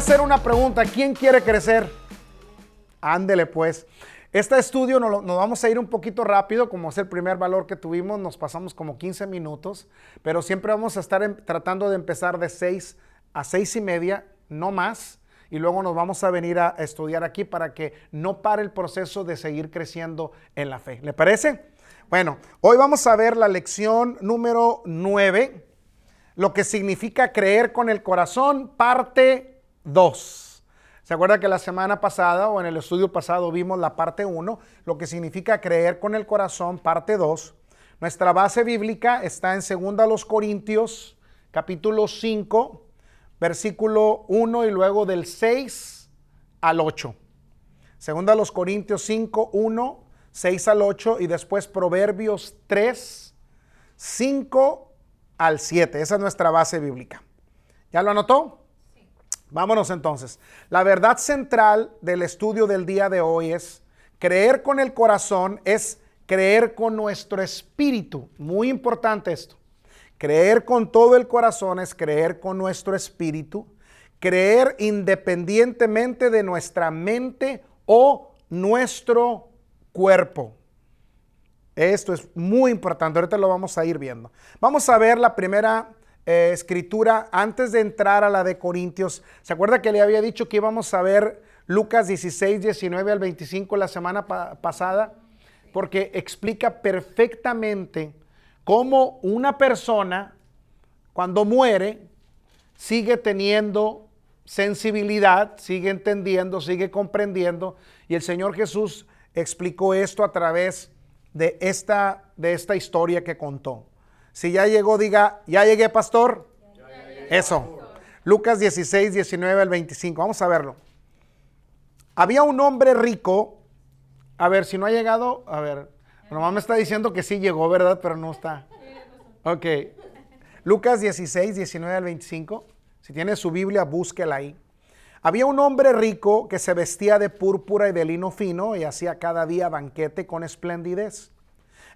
hacer una pregunta. ¿Quién quiere crecer? Ándele pues. Este estudio nos, nos, vamos a ir un poquito rápido, como es el primer valor que tuvimos, nos pasamos como 15 minutos, pero siempre vamos a estar en, tratando de empezar de 6 a 6 y media, no más, y luego nos vamos a venir a estudiar aquí para que no pare el proceso de seguir creciendo en la fe. ¿Le parece? Bueno, hoy vamos a ver la lección número 9, lo que significa creer con el corazón, parte 2. ¿Se acuerda que la semana pasada o en el estudio pasado vimos la parte 1, lo que significa creer con el corazón, parte 2? Nuestra base bíblica está en 2 Corintios, capítulo 5, versículo 1 y luego del 6 al 8. Segunda los Corintios 5, 1, 6 al 8 y después Proverbios 3, 5 al 7. Esa es nuestra base bíblica. ¿Ya lo anotó? Vámonos entonces. La verdad central del estudio del día de hoy es creer con el corazón, es creer con nuestro espíritu. Muy importante esto. Creer con todo el corazón es creer con nuestro espíritu, creer independientemente de nuestra mente o nuestro cuerpo. Esto es muy importante, ahorita lo vamos a ir viendo. Vamos a ver la primera eh, escritura antes de entrar a la de Corintios. ¿Se acuerda que le había dicho que íbamos a ver Lucas 16, 19 al 25 la semana pasada? Porque explica perfectamente cómo una persona cuando muere sigue teniendo sensibilidad, sigue entendiendo, sigue comprendiendo. Y el Señor Jesús explicó esto a través de esta, de esta historia que contó. Si ya llegó, diga, ya llegué, pastor. Eso. Lucas 16, 19 al 25. Vamos a verlo. Había un hombre rico. A ver, si no ha llegado, a ver, Mamá me está diciendo que sí llegó, ¿verdad? Pero no está. Ok. Lucas 16, 19 al 25. Si tiene su Biblia, búsquela ahí. Había un hombre rico que se vestía de púrpura y de lino fino y hacía cada día banquete con esplendidez.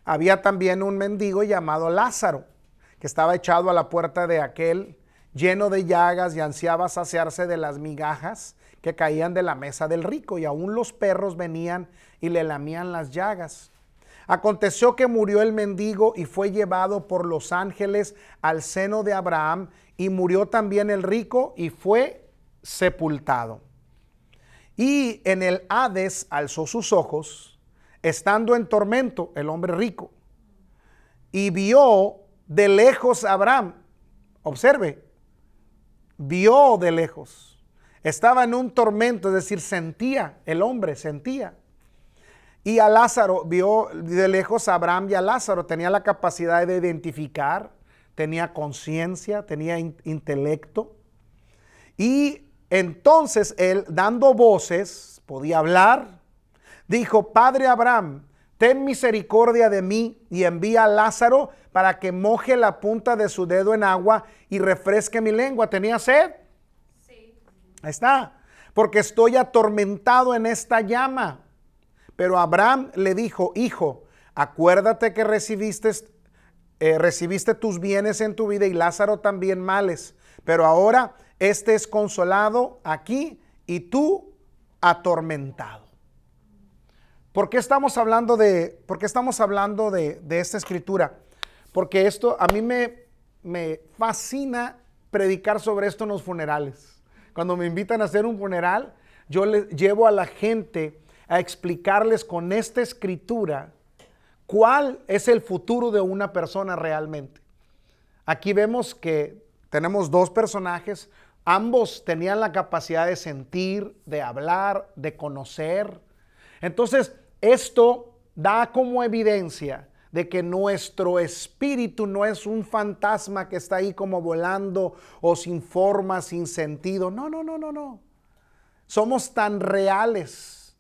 Había también un mendigo llamado Lázaro, que estaba echado a la puerta de aquel, lleno de llagas y ansiaba saciarse de las migajas que caían de la mesa del rico, y aún los perros venían y le lamían las llagas. Aconteció que murió el mendigo y fue llevado por los ángeles al seno de Abraham y murió también el rico y fue sepultado. Y en el Hades alzó sus ojos, estando en tormento el hombre rico, y vio de lejos a Abraham. Observe, vio de lejos. Estaba en un tormento, es decir, sentía, el hombre sentía y a Lázaro, vio de lejos a Abraham y a Lázaro, tenía la capacidad de identificar, tenía conciencia, tenía intelecto. Y entonces él, dando voces, podía hablar, dijo, Padre Abraham, ten misericordia de mí y envía a Lázaro para que moje la punta de su dedo en agua y refresque mi lengua. ¿Tenía sed? Sí. Ahí está. Porque estoy atormentado en esta llama. Pero Abraham le dijo, hijo, acuérdate que recibiste, eh, recibiste tus bienes en tu vida y Lázaro también males. Pero ahora este es consolado aquí y tú atormentado. ¿Por qué estamos hablando de, por estamos hablando de, esta escritura? Porque esto a mí me, me fascina predicar sobre esto en los funerales. Cuando me invitan a hacer un funeral, yo le llevo a la gente a explicarles con esta escritura cuál es el futuro de una persona realmente. Aquí vemos que tenemos dos personajes, ambos tenían la capacidad de sentir, de hablar, de conocer. Entonces, esto da como evidencia de que nuestro espíritu no es un fantasma que está ahí como volando o sin forma, sin sentido. No, no, no, no, no. Somos tan reales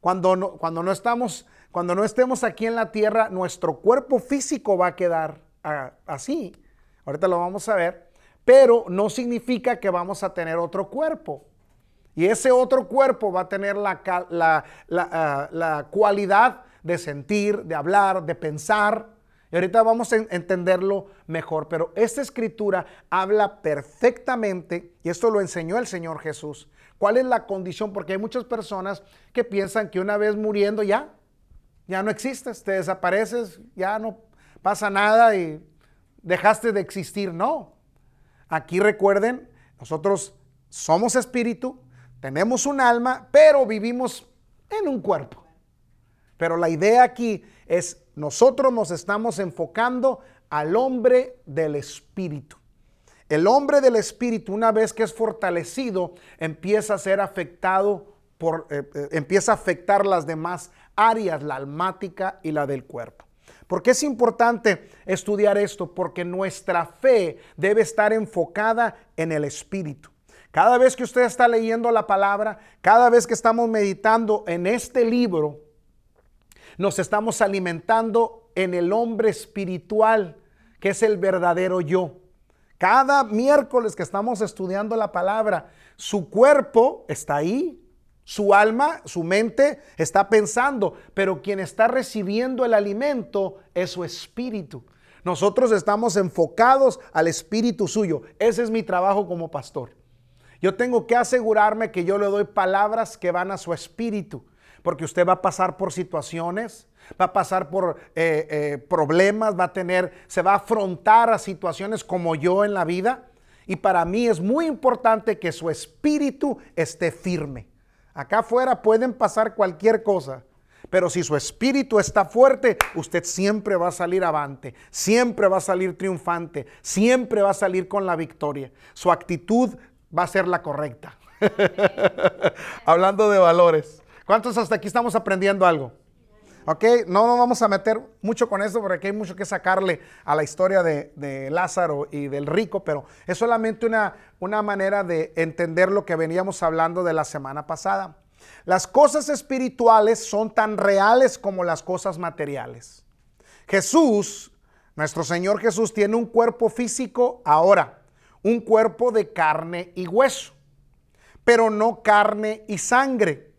cuando no, cuando no estamos, cuando no estemos aquí en la tierra, nuestro cuerpo físico va a quedar ah, así. Ahorita lo vamos a ver. Pero no significa que vamos a tener otro cuerpo. Y ese otro cuerpo va a tener la, la, ah, la cualidad de sentir, de hablar, de pensar. Y ahorita vamos a entenderlo mejor, pero esta escritura habla perfectamente, y esto lo enseñó el Señor Jesús, cuál es la condición, porque hay muchas personas que piensan que una vez muriendo ya, ya no existes, te desapareces, ya no pasa nada y dejaste de existir. No, aquí recuerden, nosotros somos espíritu, tenemos un alma, pero vivimos en un cuerpo. Pero la idea aquí es, nosotros nos estamos enfocando al hombre del espíritu. El hombre del espíritu, una vez que es fortalecido, empieza a ser afectado por, eh, eh, empieza a afectar las demás áreas, la almática y la del cuerpo. ¿Por qué es importante estudiar esto? Porque nuestra fe debe estar enfocada en el espíritu. Cada vez que usted está leyendo la palabra, cada vez que estamos meditando en este libro, nos estamos alimentando en el hombre espiritual, que es el verdadero yo. Cada miércoles que estamos estudiando la palabra, su cuerpo está ahí, su alma, su mente está pensando, pero quien está recibiendo el alimento es su espíritu. Nosotros estamos enfocados al espíritu suyo. Ese es mi trabajo como pastor. Yo tengo que asegurarme que yo le doy palabras que van a su espíritu, porque usted va a pasar por situaciones, va a pasar por eh, eh, problemas, va a tener, se va a afrontar a situaciones como yo en la vida. Y para mí es muy importante que su espíritu esté firme. Acá afuera pueden pasar cualquier cosa, pero si su espíritu está fuerte, usted siempre va a salir avante, siempre va a salir triunfante, siempre va a salir con la victoria. Su actitud va a ser la correcta. Hablando de valores. ¿Cuántos hasta aquí estamos aprendiendo algo? ¿Ok? No nos vamos a meter mucho con eso porque aquí hay mucho que sacarle a la historia de, Lázaro y del rico, pero es solamente una, una manera de entender lo que veníamos hablando de la semana pasada. Las cosas espirituales son tan reales como las cosas materiales. Jesús, nuestro Señor Jesús, tiene un cuerpo físico ahora un cuerpo de carne y hueso, pero no carne y sangre.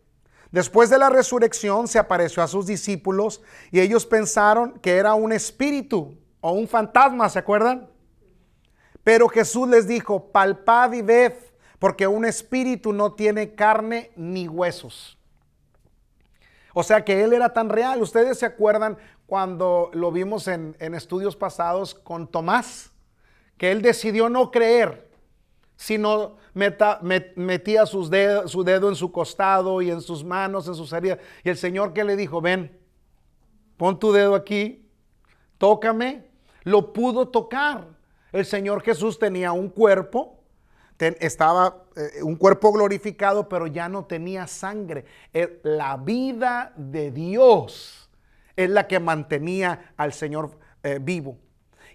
Después de la resurrección se apareció a sus discípulos y ellos pensaron que era un espíritu o un fantasma, ¿se acuerdan? Pero Jesús les dijo, palpad y ved, porque un espíritu no tiene carne ni huesos. O sea que Él era tan real. Ustedes se acuerdan cuando lo vimos en, en estudios pasados con Tomás que él decidió no creer, sino metía su dedo en su costado y en sus manos, en sus heridas. Y el Señor que le dijo, ven, pon tu dedo aquí, tócame, lo pudo tocar. El Señor Jesús tenía un cuerpo, estaba eh, un cuerpo glorificado, pero ya no tenía sangre. Eh, la vida de Dios es la que mantenía al Señor eh, vivo.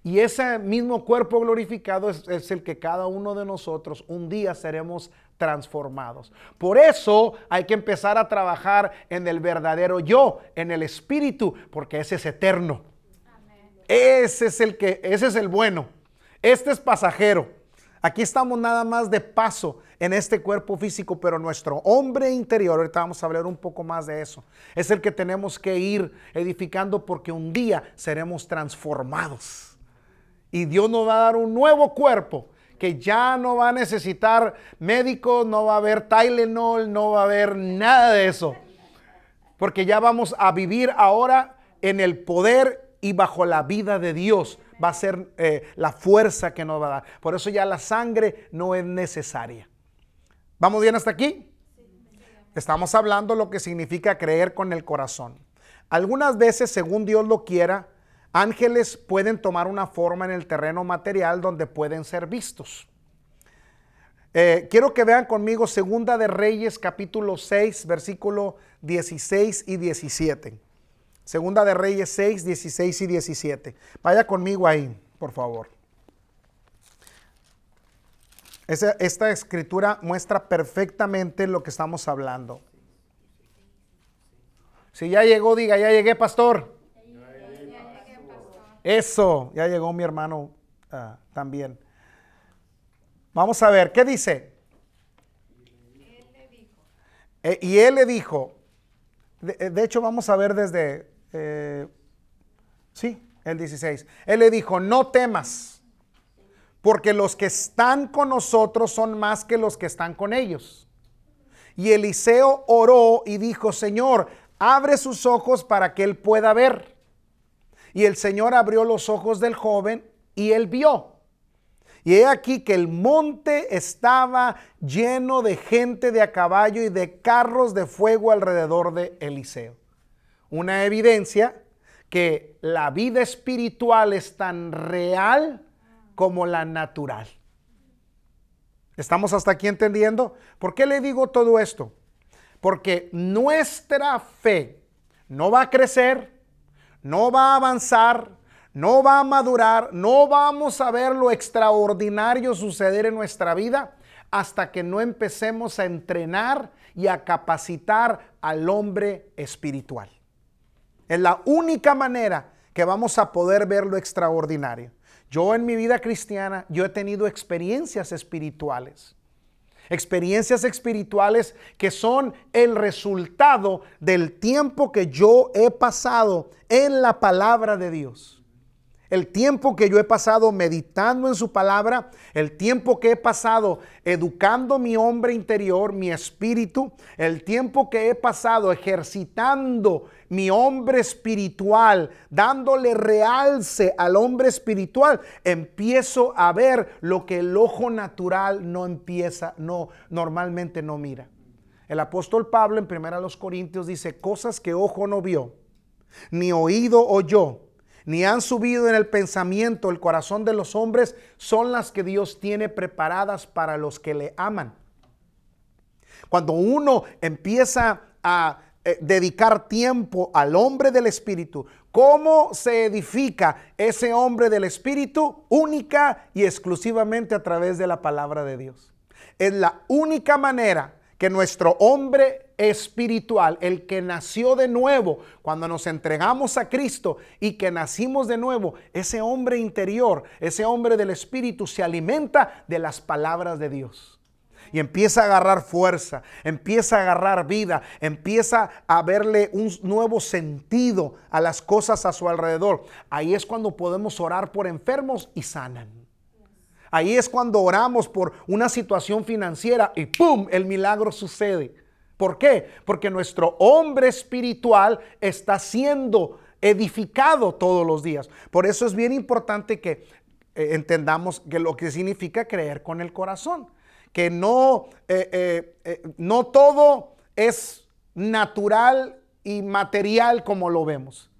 Y ese mismo cuerpo glorificado es, el que cada uno de nosotros un día seremos transformados. Por eso hay que empezar a trabajar en el verdadero yo, en el espíritu, porque ese es eterno. Ese es el que, ese es el bueno. Este es pasajero. Aquí estamos nada más de paso en este cuerpo físico, pero nuestro hombre interior, ahorita vamos a hablar un poco más de eso, es el que tenemos que ir edificando porque un día seremos transformados. Y Dios nos va a dar un nuevo cuerpo que ya no va a necesitar médicos, no va a haber Tylenol, no va a haber nada de eso. Porque ya vamos a vivir ahora en el poder y bajo la vida de Dios. Va a ser eh, la fuerza que nos va a dar. Por eso ya la sangre no es necesaria. ¿Vamos bien hasta aquí? Estamos hablando lo que significa creer con el corazón. Algunas veces, según Dios lo quiera, Ángeles pueden tomar una forma en el terreno material donde pueden ser vistos. Eh, quiero que vean conmigo Segunda de Reyes capítulo 6, versículo 16 y 17. Segunda de Reyes 6, 16 y 17. Vaya conmigo ahí, por favor. esta escritura muestra perfectamente lo que estamos hablando. Si ya llegó, diga, ya llegué, pastor. Eso, ya llegó mi hermano ah, también. Vamos a ver, ¿qué dice? Eh, y él le dijo, de, eh, hecho vamos a ver desde, eh, sí, El 16. Él le dijo, no temas, porque los que están con nosotros son más que los que están con ellos. Y Eliseo oró y dijo, Señor, abre sus ojos para que él pueda ver. Y el Señor abrió los ojos del joven y él vio. Y he aquí que el monte estaba lleno de gente de a caballo y de carros de fuego alrededor de Eliseo. Una evidencia que la vida espiritual es tan real como la natural. ¿Estamos hasta aquí entendiendo? ¿Por qué le digo todo esto? Porque nuestra fe no va a crecer, no va a avanzar, no va a madurar, no vamos a ver lo extraordinario suceder en nuestra vida hasta que no empecemos a entrenar y a capacitar al hombre espiritual. Es la única manera que vamos a poder ver lo extraordinario. Yo en mi vida cristiana, yo he tenido experiencias espirituales. Experiencias espirituales que son el resultado del tiempo que yo he pasado en la palabra de Dios el tiempo que yo he pasado meditando en su palabra, el tiempo que he pasado educando mi hombre interior, mi espíritu, el tiempo que he pasado ejercitando mi hombre espiritual, dándole realce al hombre espiritual, empiezo a ver lo que el ojo natural no empieza, no normalmente no mira. El apóstol Pablo en 1 Corintios dice, cosas que ojo no vio, ni oído oyó, ni han subido en el pensamiento, el corazón de los hombres, son las que Dios tiene preparadas para los que le aman. Cuando uno empieza a eh, dedicar tiempo al hombre del Espíritu, ¿cómo se edifica ese hombre del Espíritu? Única y exclusivamente a través de la palabra de Dios. Es la única manera que nuestro hombre espiritual, el que nació de nuevo, cuando nos entregamos a Cristo y que nacimos de nuevo, ese hombre interior, ese hombre del espíritu se alimenta de las palabras de Dios. Y empieza a agarrar fuerza, empieza a agarrar vida, empieza a verle un nuevo sentido a las cosas a su alrededor. Ahí es cuando podemos orar por enfermos y sanan. Ahí es cuando oramos por una situación financiera y ¡pum! El milagro sucede. ¿Por qué? Porque nuestro hombre espiritual está siendo edificado todos los días. Por eso es bien importante que eh, entendamos que lo que significa creer con el corazón. Que no, eh, eh, no todo es natural y material como lo vemos.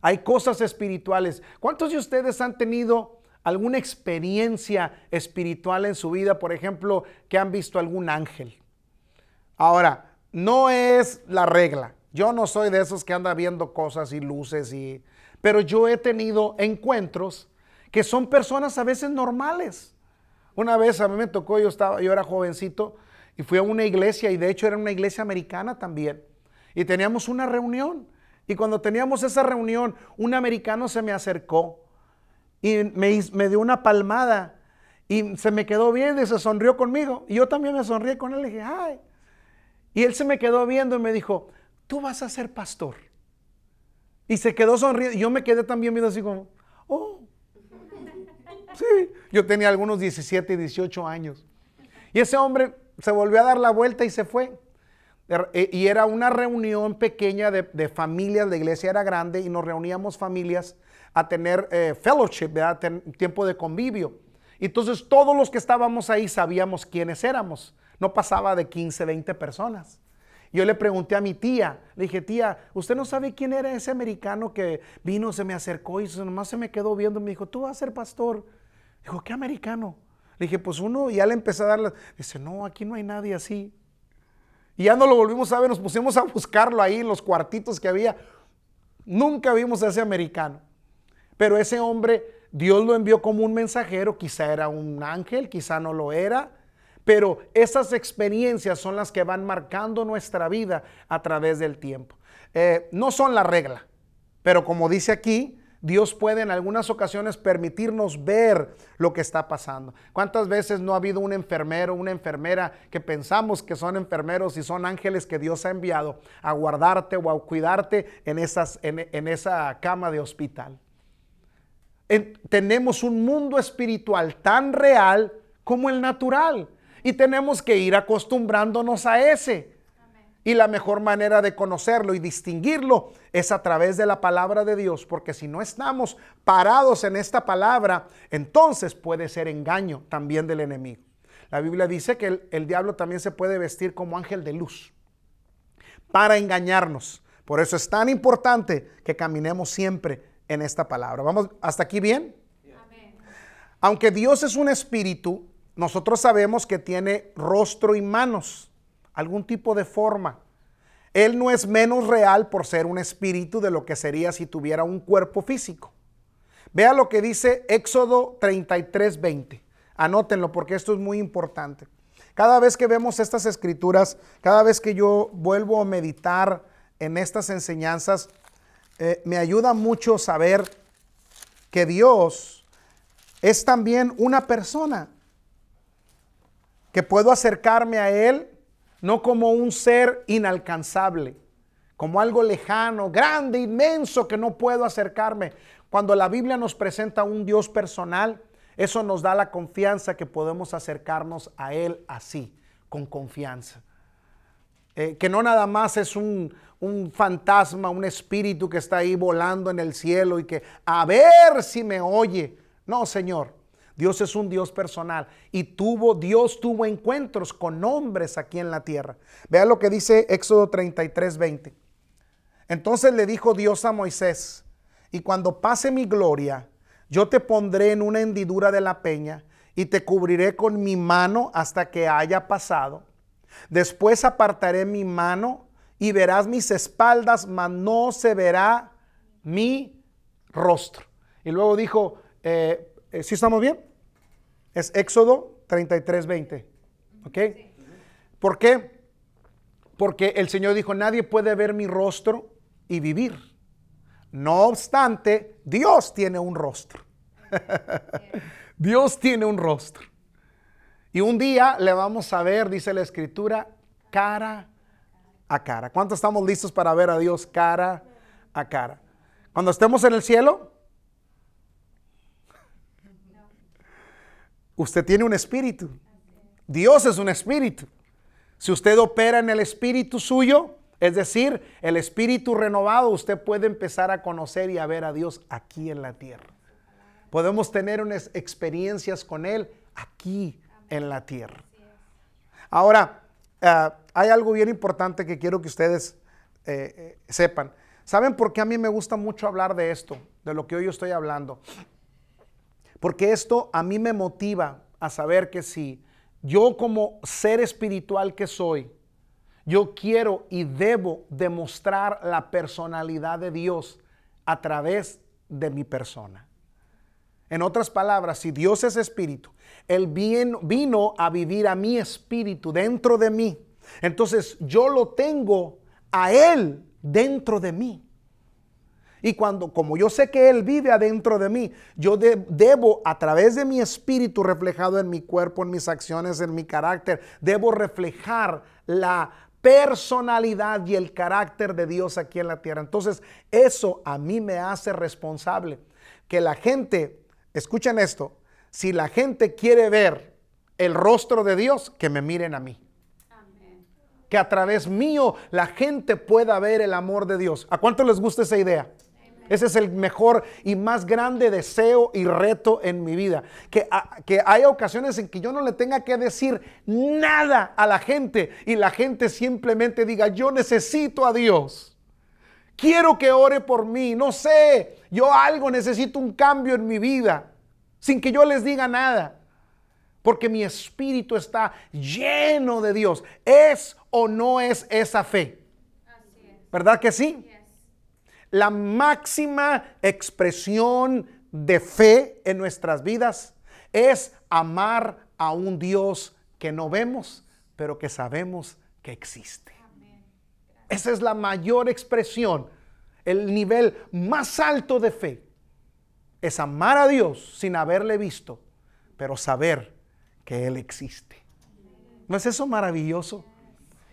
Hay cosas espirituales. ¿Cuántos de ustedes han tenido alguna experiencia espiritual en su vida, por ejemplo, que han visto algún ángel. Ahora, no es la regla. Yo no soy de esos que anda viendo cosas y luces y pero yo he tenido encuentros que son personas a veces normales. Una vez a mí me tocó, yo estaba yo era jovencito y fui a una iglesia y de hecho era una iglesia americana también. Y teníamos una reunión y cuando teníamos esa reunión, un americano se me acercó y me, dio una palmada y se me quedó viendo y se sonrió conmigo. Y yo también me sonríe con él y dije, ay. Y él se me quedó viendo y me dijo, tú vas a ser pastor. Y se quedó sonriendo. Yo me quedé también viendo así como, oh. Sí, yo tenía algunos 17, 18 años. Y ese hombre se volvió a dar la vuelta y se fue. Er, y era una reunión pequeña de, familias, la iglesia era grande y nos reuníamos familias a tener eh, fellowship, ¿verdad? tiempo de convivio. Entonces todos los que estábamos ahí sabíamos quiénes éramos. No pasaba de 15, 20 personas. Yo le pregunté a mi tía, le dije, tía, ¿usted no sabe quién era ese americano que vino, se me acercó y nomás se me quedó viendo y me dijo, tú vas a ser pastor? Dijo, ¿qué americano? Le dije, pues uno, y ya le empecé a darle, dice, no, aquí no hay nadie así. Y ya no lo volvimos a ver, nos pusimos a buscarlo ahí en los cuartitos que había. Nunca vimos a ese americano. Pero ese hombre, Dios lo envió como un mensajero, quizá era un ángel, quizá no lo era, pero esas experiencias son las que van marcando nuestra vida a través del tiempo. Eh, no son la regla, pero como dice aquí, Dios puede en algunas ocasiones permitirnos ver lo que está pasando. ¿Cuántas veces no ha habido un enfermero, una enfermera que pensamos que son enfermeros y son ángeles que Dios ha enviado a guardarte o a cuidarte en, en esa cama de hospital? tenemos un mundo espiritual tan real como el natural. Y tenemos que ir acostumbrándonos a ese. Y la mejor manera de conocerlo y distinguirlo es a través de la palabra de Dios, porque si no estamos parados en esta palabra, entonces puede ser engaño también del enemigo. La Biblia dice que el, el diablo también se puede vestir como ángel de luz para engañarnos. Por eso es tan importante que caminemos siempre en esta palabra. ¿Vamos hasta aquí bien? Aunque Dios es un espíritu, nosotros sabemos que tiene rostro y manos, algún tipo de forma. Él no es menos real por ser un espíritu de lo que sería si tuviera un cuerpo físico. Vea lo que dice Éxodo 33, 20. Anótenlo porque esto es muy importante. Cada vez que vemos estas escrituras, cada vez que yo vuelvo a meditar en estas enseñanzas, eh, me ayuda mucho saber que Dios es también una persona, que puedo acercarme a Él no como un ser inalcanzable, como algo lejano, grande, inmenso, que no puedo acercarme. Cuando la Biblia nos presenta un Dios personal, eso nos da la confianza que podemos acercarnos a Él así, con confianza. Eh, que no nada más es un, un fantasma, un espíritu que está ahí volando en el cielo y que a ver si me oye. No, Señor. Dios es un Dios personal y tuvo Dios tuvo encuentros con hombres aquí en la tierra. Vea lo que dice Éxodo 33, 20. Entonces le dijo Dios a Moisés, y cuando pase mi gloria, yo te pondré en una hendidura de la peña y te cubriré con mi mano hasta que haya pasado. Después apartaré mi mano y verás mis espaldas, mas no se verá mi rostro. Y luego dijo, eh, ¿sí estamos bien? Es Éxodo 33, 20. ¿Ok? ¿Por qué? Porque el Señor dijo, nadie puede ver mi rostro y vivir. No obstante, Dios tiene un rostro. Dios tiene un rostro. Y un día le vamos a ver, dice la escritura, cara a cara. ¿Cuántos estamos listos para ver a Dios cara a cara? Cuando estemos en el cielo, usted tiene un espíritu. Dios es un espíritu. Si usted opera en el espíritu suyo, es decir, el espíritu renovado, usted puede empezar a conocer y a ver a Dios aquí en la tierra. Podemos tener unas experiencias con Él aquí en la tierra. Ahora, Ah, hay algo bien importante que quiero que ustedes eh, eh, sepan. ¿Saben por qué a mí me gusta mucho hablar de esto, de lo que hoy estoy hablando? Porque esto a mí me motiva a saber que si yo como ser espiritual que soy, yo quiero y debo demostrar la personalidad de Dios a través de mi persona. En otras palabras, si Dios es espíritu él vino a vivir a mi espíritu dentro de mí. Entonces yo lo tengo a Él dentro de mí. Y cuando, como yo sé que Él vive adentro de mí, yo debo, a través de mi espíritu reflejado en mi cuerpo, en mis acciones, en mi carácter, debo reflejar la personalidad y el carácter de Dios aquí en la tierra. Entonces, eso a mí me hace responsable. Que la gente, escuchen esto, si la gente quiere ver el rostro de Dios, que me miren a mí. Que a través mío la gente pueda ver el amor de Dios. ¿A cuánto les gusta esa idea? Ese es el mejor y más grande deseo y reto en mi vida. Que, que haya ocasiones en que yo no le tenga que decir nada a la gente y la gente simplemente diga, yo necesito a Dios. Quiero que ore por mí. No sé, yo algo necesito un cambio en mi vida sin que yo les diga nada. Porque mi espíritu está lleno de Dios. ¿Es o no es esa fe? ¿Verdad que sí? La máxima expresión de fe en nuestras vidas es amar a un Dios que no vemos, pero que sabemos que existe. Esa es la mayor expresión, el nivel más alto de fe es amar a Dios sin haberle visto, pero saber que Él existe. ¿No es eso maravilloso?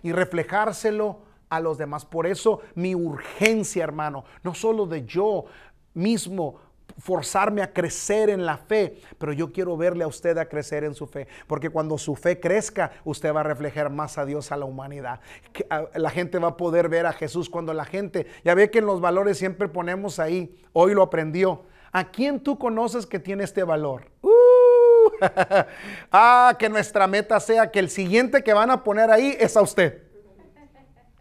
Y reflejárselo a los demás. Por eso mi urgencia, hermano, no solo de yo mismo forzarme a crecer en la fe, pero yo quiero verle a usted a crecer en su fe, porque cuando su fe crezca, usted va a reflejar más a Dios a la humanidad. La gente va a poder ver a Jesús cuando la gente, ya ve que en los valores siempre ponemos ahí, hoy lo aprendió. ¿A quién tú conoces que tiene este valor? Uh, ah, que nuestra meta sea que el siguiente que van a poner ahí es a usted.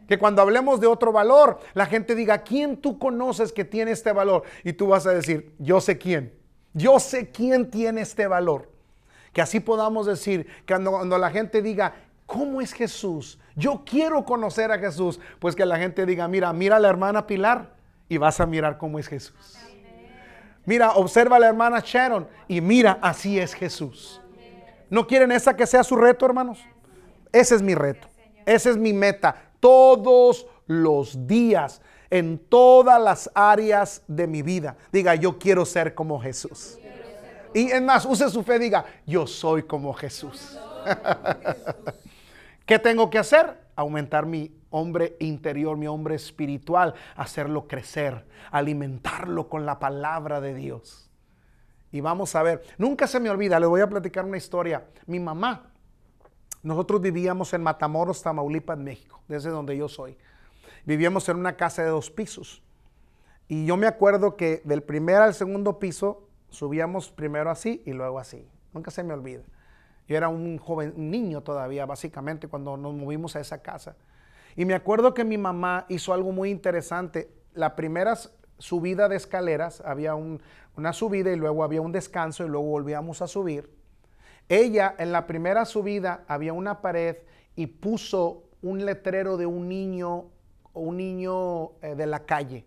Que cuando hablemos de otro valor, la gente diga, ¿quién tú conoces que tiene este valor? Y tú vas a decir, yo sé quién. Yo sé quién tiene este valor. Que así podamos decir, que cuando, la gente diga, ¿cómo es Jesús? Yo quiero conocer a Jesús. Pues que la gente diga, mira, mira a la hermana Pilar y vas a mirar cómo es Jesús. Mira, observa a la hermana Sharon y mira, así es Jesús. ¿No quieren esa que sea su reto, hermanos? Ese es mi reto. Esa es mi meta todos los días, en todas las áreas de mi vida. Diga, yo quiero ser como Jesús. Y en más, use su fe, diga, yo soy como Jesús. ¿Qué tengo que hacer? Aumentar mi hombre interior, mi hombre espiritual, hacerlo crecer, alimentarlo con la palabra de Dios. Y vamos a ver, nunca se me olvida, le voy a platicar una historia. Mi mamá nosotros vivíamos en Matamoros, Tamaulipas, México, desde donde yo soy. Vivíamos en una casa de dos pisos. Y yo me acuerdo que del primer al segundo piso subíamos primero así y luego así. Nunca se me olvida. Yo era un joven, un niño todavía, básicamente, cuando nos movimos a esa casa. Y me acuerdo que mi mamá hizo algo muy interesante. La primera subida de escaleras, había una subida y luego había un descanso y luego volvíamos a subir. Ella en la primera subida había una pared y puso un letrero de un niño, un niño eh, de la calle,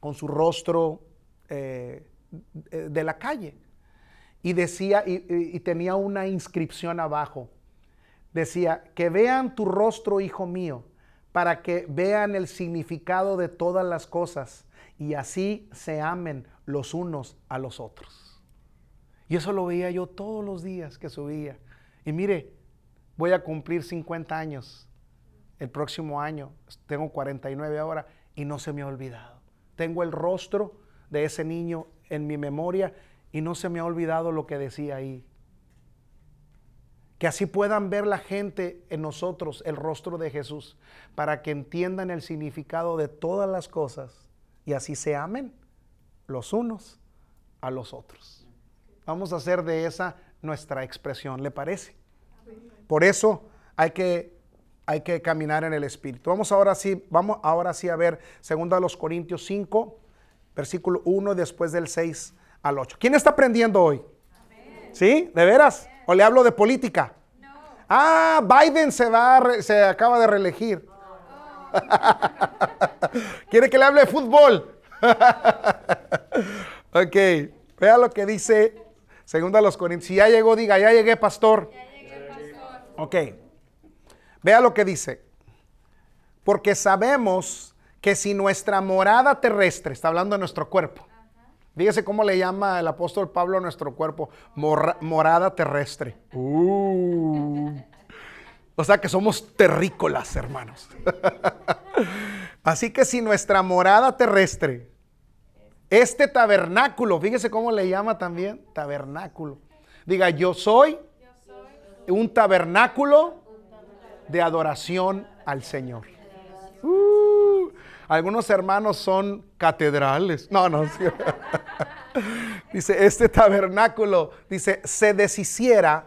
con su rostro eh, de la calle. Y decía, y, tenía una inscripción abajo. Decía, que vean tu rostro, hijo mío, para que vean el significado de todas las cosas y así se amen los unos a los otros. Y eso lo veía yo todos los días que subía. Y mire, voy a cumplir 50 años el próximo año. Tengo 49 ahora y no se me ha olvidado. Tengo el rostro de ese niño en mi memoria y no se me ha olvidado lo que decía ahí. Que así puedan ver la gente en nosotros el rostro de Jesús, para que entiendan el significado de todas las cosas y así se amen los unos a los otros. Vamos a hacer de esa nuestra expresión, ¿le parece? Por eso hay que, hay que caminar en el Espíritu. Vamos ahora sí, vamos ahora sí a ver 2 los Corintios 5, versículo 1 después del 6 al 8. ¿Quién está aprendiendo hoy? ¿Sí? ¿De veras? ¿O le hablo de política? No. Ah, Biden se va, se acaba de reelegir. ¿Quiere que le hable de fútbol? ok, vea lo que dice Segunda a los Corintios. Si ya llegó, diga, ya llegué, pastor. Ya llegué, pastor. Ok. Vea lo que dice. Porque sabemos que si nuestra morada terrestre, está hablando de nuestro cuerpo. Fíjese cómo le llama el apóstol Pablo a nuestro cuerpo, morada terrestre. Uh. O sea que somos terrícolas, hermanos. Así que si nuestra morada terrestre este tabernáculo, fíjese cómo le llama también, tabernáculo. Diga, yo soy un tabernáculo de adoración al Señor. Uh, algunos hermanos son catedrales. No, no. dice, este tabernáculo, dice, se deshiciera,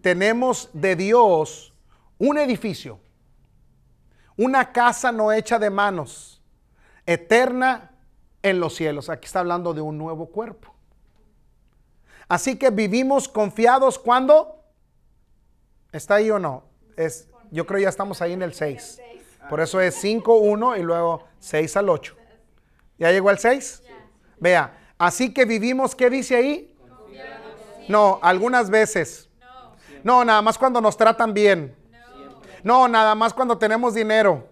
tenemos de Dios un edificio, una casa no hecha de manos, eterna en los cielos. Aquí está hablando de un nuevo cuerpo. Así que vivimos confiados cuando está ahí o no. Es, yo creo ya estamos ahí en el 6. Por eso es 5, 1 y luego 6 al 8. ¿Ya llegó al 6? Vea, así que vivimos, ¿qué dice ahí? No, algunas veces. No, nada más cuando nos tratan bien. No, nada más cuando tenemos dinero.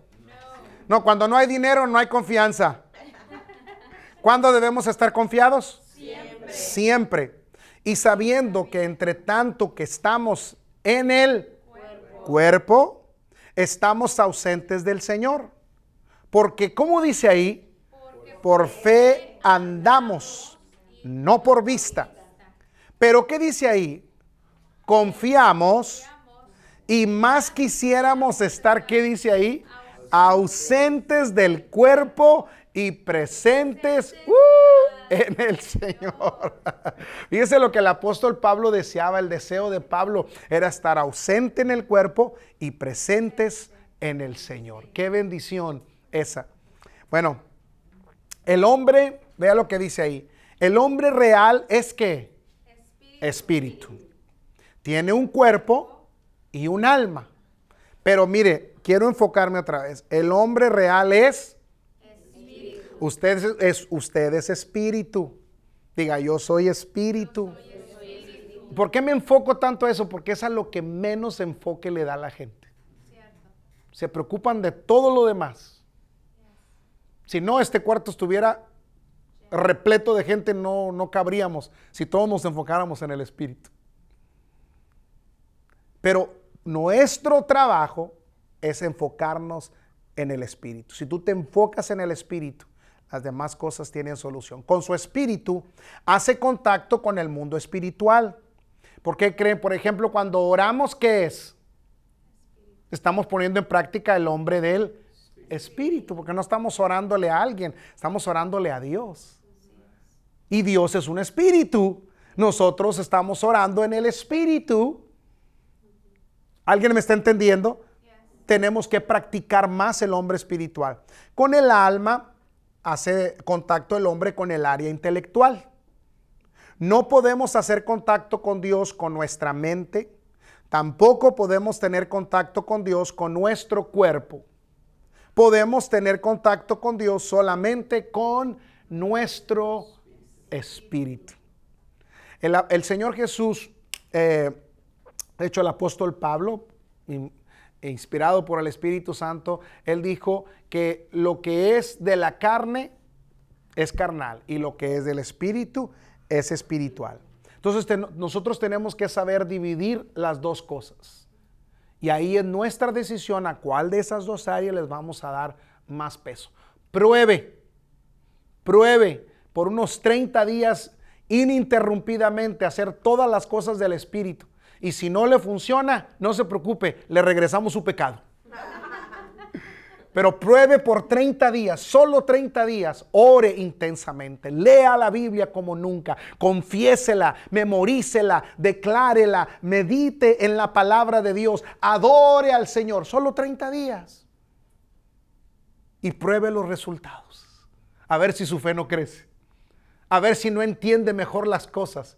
No, cuando no hay dinero no hay confianza. ¿Cuándo debemos estar confiados? Siempre. Siempre. Y sabiendo que entre tanto que estamos en el cuerpo, estamos ausentes del Señor. Porque, como dice ahí, por fe andamos, no por vista. Pero ¿qué dice ahí? Confiamos y más quisiéramos estar, ¿qué dice ahí? Ausentes del cuerpo y presentes ¡uh! en el Señor. Fíjese lo que el apóstol Pablo deseaba, el deseo de Pablo era estar ausente en el cuerpo y presentes en el Señor. Qué bendición esa. Bueno, el hombre, vea lo que dice ahí, el hombre real es que espíritu. Tiene un cuerpo y un alma. Pero mire, quiero enfocarme otra vez. El hombre real es Usted es, usted es espíritu. Diga, yo soy espíritu. ¿Por qué me enfoco tanto eso? Porque es a lo que menos enfoque le da a la gente. Se preocupan de todo lo demás. Si no, este cuarto estuviera repleto de gente, no, no cabríamos si todos nos enfocáramos en el espíritu. Pero nuestro trabajo es enfocarnos en el espíritu. Si tú te enfocas en el espíritu, las demás cosas tienen solución. Con su espíritu hace contacto con el mundo espiritual. ¿Por qué creen? Por ejemplo, cuando oramos, ¿qué es? Estamos poniendo en práctica el hombre del espíritu, porque no estamos orándole a alguien, estamos orándole a Dios. Y Dios es un espíritu. Nosotros estamos orando en el espíritu. ¿Alguien me está entendiendo? Tenemos que practicar más el hombre espiritual. Con el alma hace contacto el hombre con el área intelectual. No podemos hacer contacto con Dios con nuestra mente, tampoco podemos tener contacto con Dios con nuestro cuerpo. Podemos tener contacto con Dios solamente con nuestro espíritu. El, Señor Jesús, eh, de hecho el apóstol Pablo, e inspirado por el Espíritu Santo, él dijo que lo que es de la carne es carnal y lo que es del Espíritu es espiritual. Entonces nosotros tenemos que saber dividir las dos cosas. Y ahí es nuestra decisión a cuál de esas dos áreas les vamos a dar más peso. Pruebe, pruebe por unos 30 días ininterrumpidamente hacer todas las cosas del Espíritu y si no le funciona, no se preocupe, le regresamos su pecado. Pero pruebe por 30 días, solo 30 días, ore intensamente, lea la Biblia como nunca, confiésela, memorícela, declárela, medite en la palabra de Dios, adore al Señor, solo 30 días. Y pruebe los resultados. A ver si su fe no crece. A ver si no entiende mejor las cosas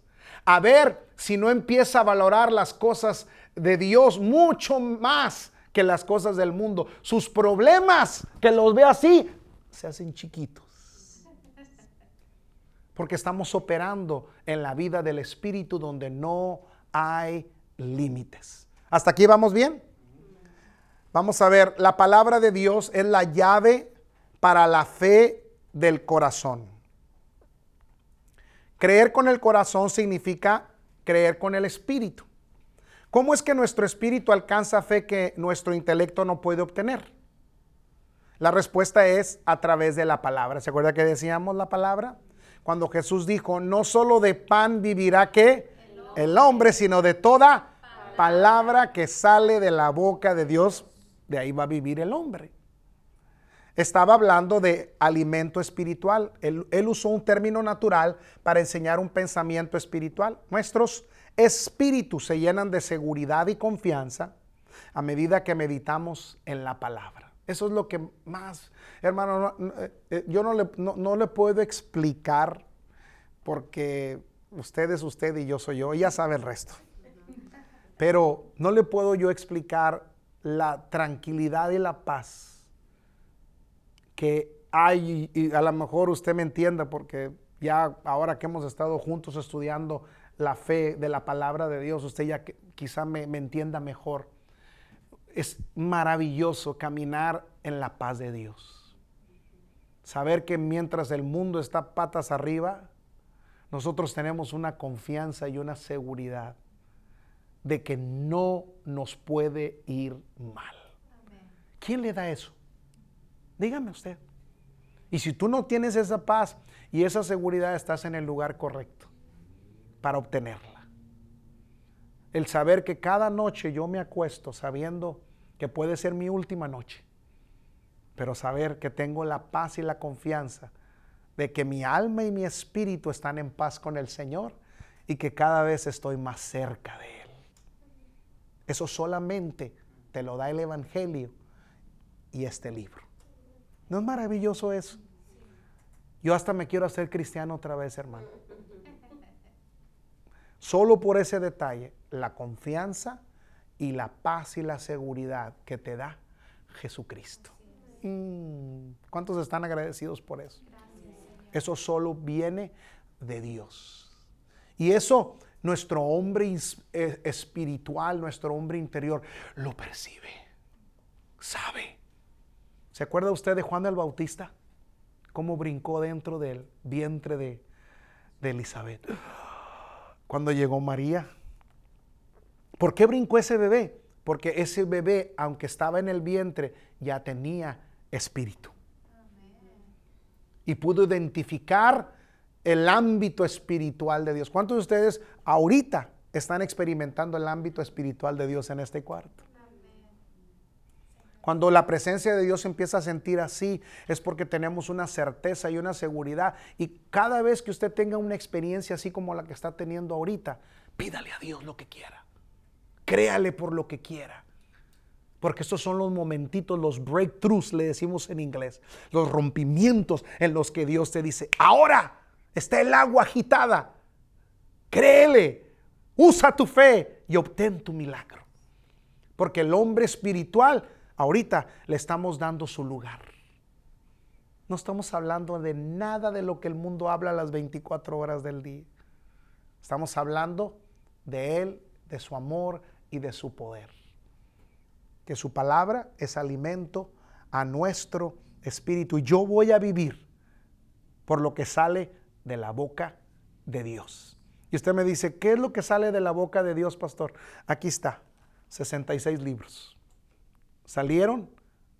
a ver si no empieza a valorar las cosas de Dios mucho más que las cosas del mundo. Sus problemas, que los ve así, se hacen chiquitos. Porque estamos operando en la vida del Espíritu donde no hay límites. ¿Hasta aquí vamos bien? Vamos a ver, la palabra de Dios es la llave para la fe del corazón. Creer con el corazón significa creer con el espíritu. ¿Cómo es que nuestro espíritu alcanza fe que nuestro intelecto no puede obtener? La respuesta es a través de la palabra. ¿Se acuerda que decíamos la palabra? Cuando Jesús dijo, no solo de pan vivirá que el hombre, sino de toda palabra que sale de la boca de Dios, de ahí va a vivir el hombre estaba hablando de alimento espiritual. Él, usó un término natural para enseñar un pensamiento espiritual. Nuestros espíritus se llenan de seguridad y confianza a medida que meditamos en la palabra. Eso es lo que más, hermano, eh, eh, yo no le, no le puedo explicar porque usted es usted y yo soy yo, ya sabe el resto. Pero no le puedo yo explicar la tranquilidad y la paz que hay, y a lo mejor usted me entienda porque ya ahora que hemos estado juntos estudiando la fe de la palabra de Dios, usted ya quizá me, me entienda mejor. Es maravilloso caminar en la paz de Dios. Saber que mientras el mundo está patas arriba, nosotros tenemos una confianza y una seguridad de que no nos puede ir mal. ¿Quién le da eso? Dígame usted. Y si tú no tienes esa paz y esa seguridad, estás en el lugar correcto para obtenerla. El saber que cada noche yo me acuesto sabiendo que puede ser mi última noche, pero saber que tengo la paz y la confianza de que mi alma y mi espíritu están en paz con el Señor y que cada vez estoy más cerca de Él. Eso solamente te lo da el Evangelio y este libro. ¿No es maravilloso eso? Yo hasta me quiero hacer cristiano otra vez, hermano. Solo por ese detalle, la confianza y la paz y la seguridad que te da Jesucristo. Mm, ¿Cuántos están agradecidos por eso? Eso solo viene de Dios. Y eso nuestro hombre eh, espiritual, nuestro hombre interior, lo percibe, sabe. ¿Se acuerda usted de Juan el Bautista? Cómo brincó dentro del vientre de, de Elizabeth. Cuando llegó María. ¿Por qué brincó ese bebé? Porque ese bebé, aunque estaba en el vientre, ya tenía espíritu. Y pudo identificar el ámbito espiritual de Dios. ¿Cuántos de ustedes ahorita están experimentando el ámbito espiritual de Dios en este cuarto? Cuando la presencia de Dios empieza a sentir así, es porque tenemos una certeza y una seguridad. Y cada vez que usted tenga una experiencia así como la que está teniendo ahorita, pídale a Dios lo que quiera. Créale por lo que quiera. Porque estos son los momentitos, los breakthroughs, le decimos en inglés, los rompimientos en los que Dios te dice, ahora está el agua agitada, créele, usa tu fe y obtén tu milagro. Porque el hombre espiritual Ahorita le estamos dando su lugar. No estamos hablando de nada de lo que el mundo habla las 24 horas del día. Estamos hablando de Él, de su amor y de su poder. Que su palabra es alimento a nuestro espíritu. Y yo voy a vivir por lo que sale de la boca de Dios. Y usted me dice, ¿qué es lo que sale de la boca de Dios, pastor? Aquí está, 66 libros salieron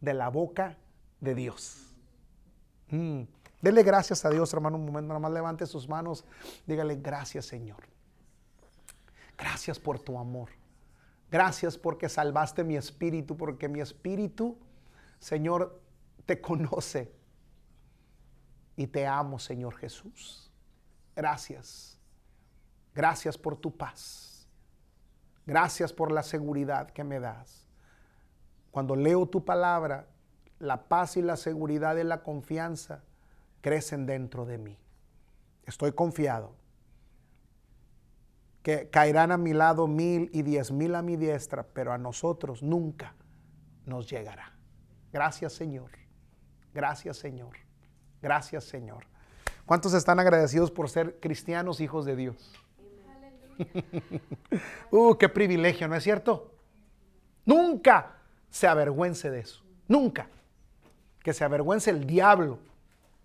de la boca de Dios. Mm. Dele gracias a Dios, hermano, un momento, nada más levante sus manos, dígale gracias, Señor. Gracias por tu amor. Gracias porque salvaste mi espíritu, porque mi espíritu, Señor, te conoce y te amo, Señor Jesús. Gracias. Gracias por tu paz. Gracias por la seguridad que me das. Cuando leo tu palabra, la paz y la seguridad y la confianza crecen dentro de mí. Estoy confiado que caerán a mi lado mil y diez mil a mi diestra, pero a nosotros nunca nos llegará. Gracias Señor. Gracias Señor. Gracias Señor. ¿Cuántos están agradecidos por ser cristianos hijos de Dios? uh, qué privilegio, ¿no es cierto? Nunca se avergüence de eso. Nunca. Que se avergüence el diablo,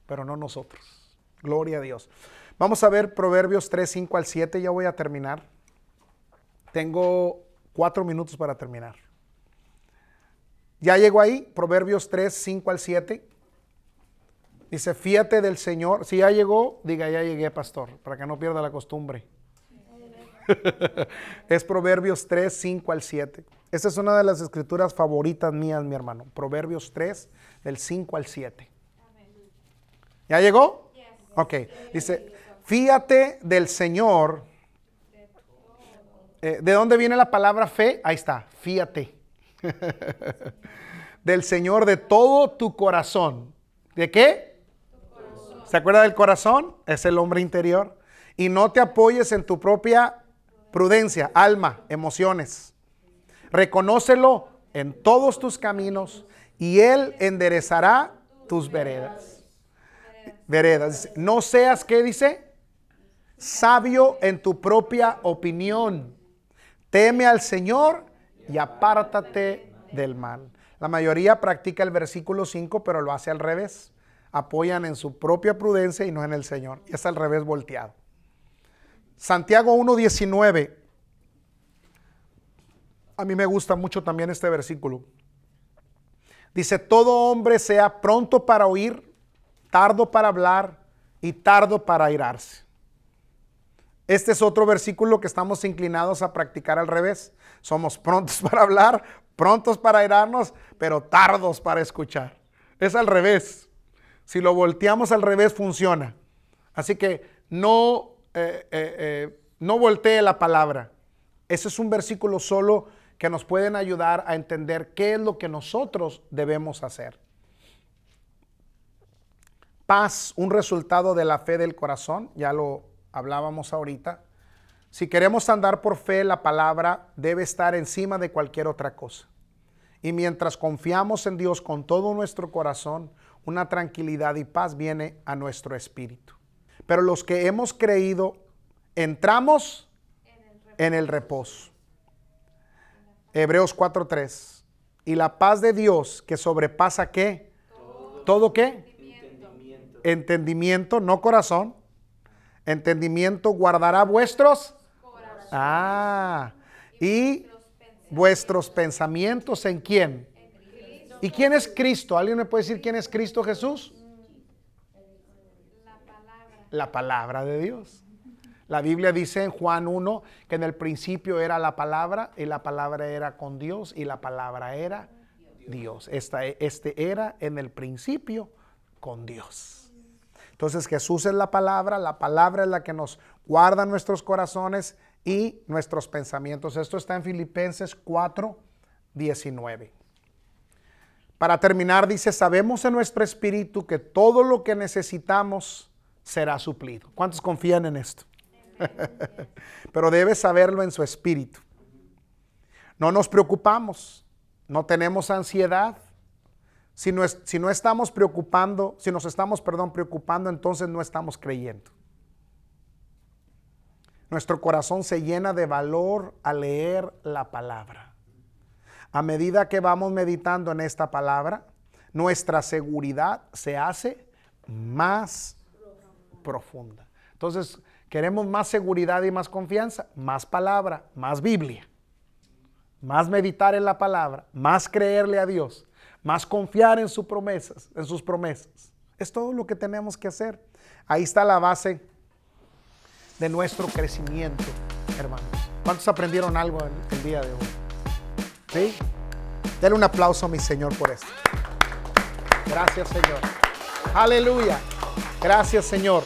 pero no nosotros. Gloria a Dios. Vamos a ver Proverbios 3, 5 al 7. Ya voy a terminar. Tengo cuatro minutos para terminar. Ya llegó ahí, Proverbios 3, 5 al 7. Dice, fíate del Señor. Si ya llegó, diga, ya llegué, pastor, para que no pierda la costumbre. es Proverbios 3, 5 al 7. Esta es una de las escrituras favoritas mías, mi hermano. Proverbios 3, del 5 al 7. ¿Ya llegó? Ok. Dice, fíate del Señor. Eh, ¿De dónde viene la palabra fe? Ahí está, fíate. del Señor de todo tu corazón. ¿De qué? ¿Se acuerda del corazón? Es el hombre interior. Y no te apoyes en tu propia prudencia, alma, emociones. Reconócelo en todos tus caminos y Él enderezará tus veredas. Veredas. No seas, ¿qué dice? Sabio en tu propia opinión. Teme al Señor y apártate del mal. La mayoría practica el versículo 5, pero lo hace al revés. Apoyan en su propia prudencia y no en el Señor. Y es al revés volteado. Santiago 1.19 a mí me gusta mucho también este versículo. Dice, todo hombre sea pronto para oír, tardo para hablar y tardo para airarse. Este es otro versículo que estamos inclinados a practicar al revés. Somos prontos para hablar, prontos para airarnos, pero tardos para escuchar. Es al revés. Si lo volteamos al revés, funciona. Así que no, eh, eh, eh, no voltee la palabra. Ese es un versículo solo que nos pueden ayudar a entender qué es lo que nosotros debemos hacer. Paz, un resultado de la fe del corazón, ya lo hablábamos ahorita. Si queremos andar por fe, la palabra debe estar encima de cualquier otra cosa. Y mientras confiamos en Dios con todo nuestro corazón, una tranquilidad y paz viene a nuestro espíritu. Pero los que hemos creído, entramos en el reposo. Hebreos 4:3. Y la paz de Dios que sobrepasa qué? ¿Todo, qué? Entendimiento. Entendimiento, no corazón. Entendimiento guardará vuestros. Ah. Y vuestros pensamientos en quién? ¿Y quién es Cristo? ¿Alguien me puede decir quién es Cristo Jesús? La palabra. La palabra de Dios. La Biblia dice en Juan 1 que en el principio era la palabra y la palabra era con Dios y la palabra era Dios. Esta, este era en el principio con Dios. Entonces Jesús es la palabra, la palabra es la que nos guarda nuestros corazones y nuestros pensamientos. Esto está en Filipenses 4, 19. Para terminar, dice, sabemos en nuestro espíritu que todo lo que necesitamos será suplido. ¿Cuántos confían en esto? Pero debe saberlo en su espíritu. No nos preocupamos, no tenemos ansiedad. Si no, si no estamos preocupando, si nos estamos, perdón, preocupando, entonces no estamos creyendo. Nuestro corazón se llena de valor al leer la palabra. A medida que vamos meditando en esta palabra, nuestra seguridad se hace más profunda. Entonces, Queremos más seguridad y más confianza, más palabra, más Biblia, más meditar en la palabra, más creerle a Dios, más confiar en sus promesas, en sus promesas. Es todo lo que tenemos que hacer. Ahí está la base de nuestro crecimiento, hermanos. ¿Cuántos aprendieron algo el, día de hoy? ¿Sí? Denle un aplauso a mi Señor por esto. Gracias, Señor. Aleluya. Gracias, Señor.